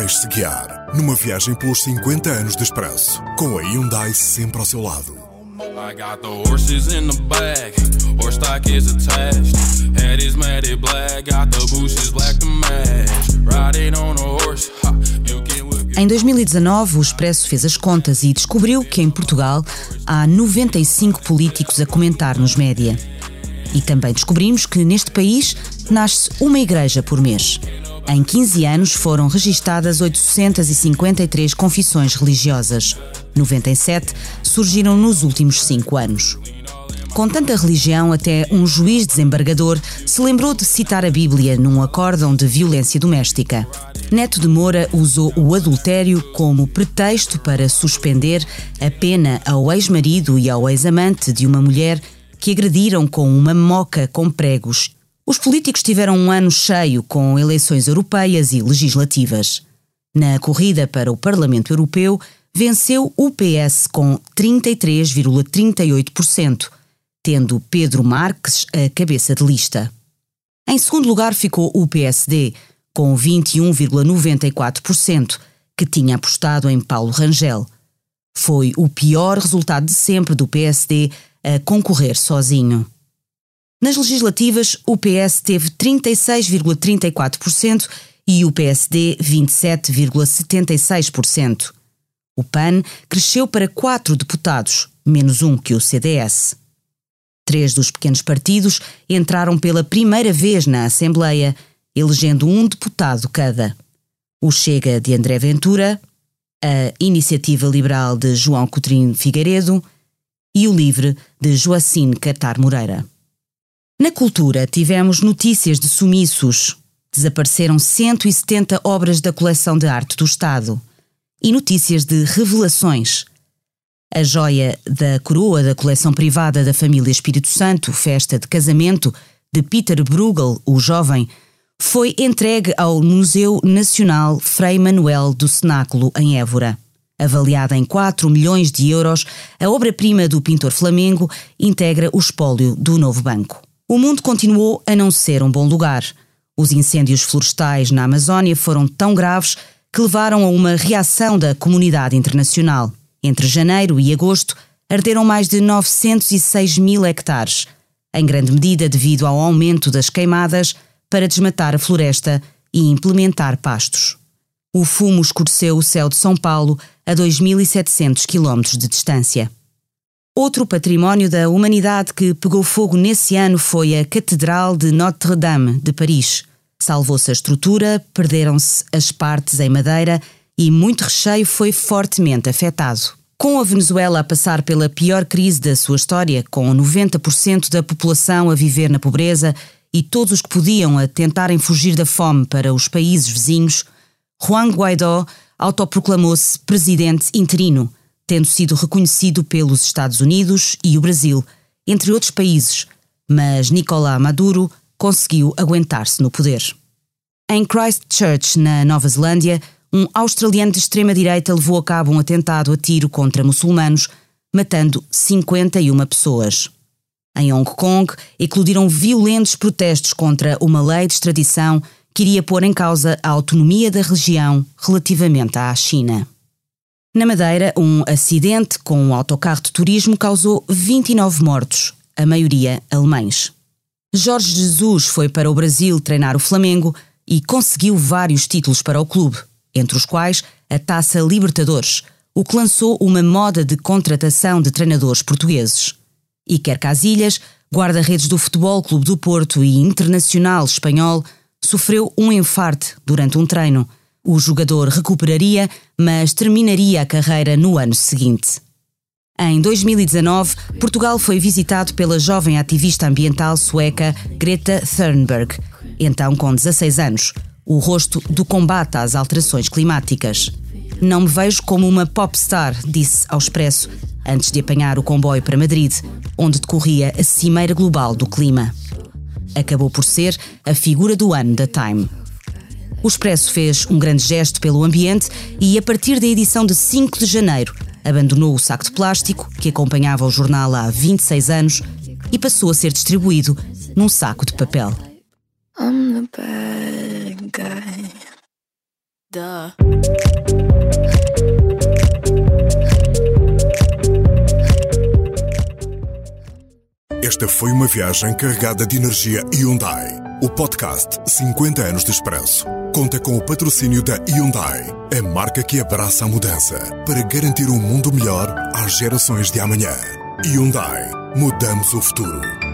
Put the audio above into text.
Deixe-se guiar numa viagem pelos 50 anos de Expresso, com a Hyundai sempre ao seu lado. I got the horses in the bag, horse stock is attached. Head is matted black, got the bushes black to match. Riding on a horse, ha, you can Em 2019, o Expresso fez as contas e descobriu que em Portugal há 95 políticos a comentar nos média. E também descobrimos que neste país nasce uma igreja por mês. Em 15 anos foram registadas 853 confissões religiosas. 97 surgiram nos últimos cinco anos. Com tanta religião, até um juiz desembargador se lembrou de citar a Bíblia num acórdão de violência doméstica. Neto de Moura usou o adultério como pretexto para suspender a pena ao ex-marido e ao ex-amante de uma mulher que agrediram com uma moca com pregos. Os políticos tiveram um ano cheio com eleições europeias e legislativas. Na corrida para o Parlamento Europeu, venceu o PS com 33,38%, tendo Pedro Marques a cabeça de lista. Em segundo lugar ficou o PSD, com 21,94%, que tinha apostado em Paulo Rangel. Foi o pior resultado de sempre do PSD a concorrer sozinho. Nas legislativas, o PS teve 36,34% e o PSD 27,76%. O PAN cresceu para quatro deputados, menos um que o CDS. Três dos pequenos partidos entraram pela primeira vez na Assembleia, elegendo um deputado cada. O Chega de André Ventura, a Iniciativa Liberal de João Coutinho Figueiredo e o Livre de Joacine Catar Moreira. Na cultura, tivemos notícias de sumiços. Desapareceram 170 obras da coleção de arte do Estado. E notícias de revelações. A joia da coroa da coleção privada da família Espírito Santo, festa de casamento, de Peter Bruegel, o jovem, foi entregue ao Museu Nacional Frei Manuel do Cenáculo, em Évora. Avaliada em 4 milhões de euros, a obra-prima do pintor Flamengo integra o espólio do novo banco. O mundo continuou a não ser um bom lugar. Os incêndios florestais na Amazónia foram tão graves que levaram a uma reação da comunidade internacional. Entre janeiro e agosto, arderam mais de 906 mil hectares, em grande medida devido ao aumento das queimadas para desmatar a floresta e implementar pastos. O fumo escureceu o céu de São Paulo a 2.700 quilómetros de distância. Outro património da humanidade que pegou fogo nesse ano foi a Catedral de Notre-Dame de Paris. Salvou-se a estrutura, perderam-se as partes em madeira e muito recheio foi fortemente afetado. Com a Venezuela a passar pela pior crise da sua história, com 90% da população a viver na pobreza e todos os que podiam a tentarem fugir da fome para os países vizinhos, Juan Guaidó autoproclamou-se presidente interino, tendo sido reconhecido pelos Estados Unidos e o Brasil, entre outros países, mas Nicolás Maduro conseguiu aguentar-se no poder. Em Christchurch, na Nova Zelândia, um australiano de extrema-direita levou a cabo um atentado a tiro contra muçulmanos, matando 51 pessoas. Em Hong Kong, eclodiram violentos protestos contra uma lei de extradição que iria pôr em causa a autonomia da região relativamente à China. Na Madeira, um acidente com um autocarro de turismo causou 29 mortos, a maioria alemães. Jorge Jesus foi para o Brasil treinar o Flamengo e conseguiu vários títulos para o clube, entre os quais a Taça Libertadores, o que lançou uma moda de contratação de treinadores portugueses. Iker Casilhas, guarda-redes do Futebol Clube do Porto e internacional espanhol, sofreu um infarte durante um treino. O jogador recuperaria, mas terminaria a carreira no ano seguinte. Em 2019, Portugal foi visitado pela jovem ativista ambiental sueca Greta Thunberg, então com 16 anos, o rosto do combate às alterações climáticas. Não me vejo como uma popstar, disse ao Expresso, antes de apanhar o comboio para Madrid, onde decorria a Cimeira Global do Clima. Acabou por ser a figura do ano da Time. O Expresso fez um grande gesto pelo ambiente e, a partir da edição de 5 de janeiro, abandonou o saco de plástico que acompanhava o jornal há 26 anos e passou a ser distribuído num saco de papel. I'm the bad guy. Duh. Esta foi uma viagem carregada de energia Hyundai. O podcast 50 anos de expresso conta com o patrocínio da Hyundai, a marca que abraça a mudança para garantir um mundo melhor às gerações de amanhã. Hyundai, mudamos o futuro.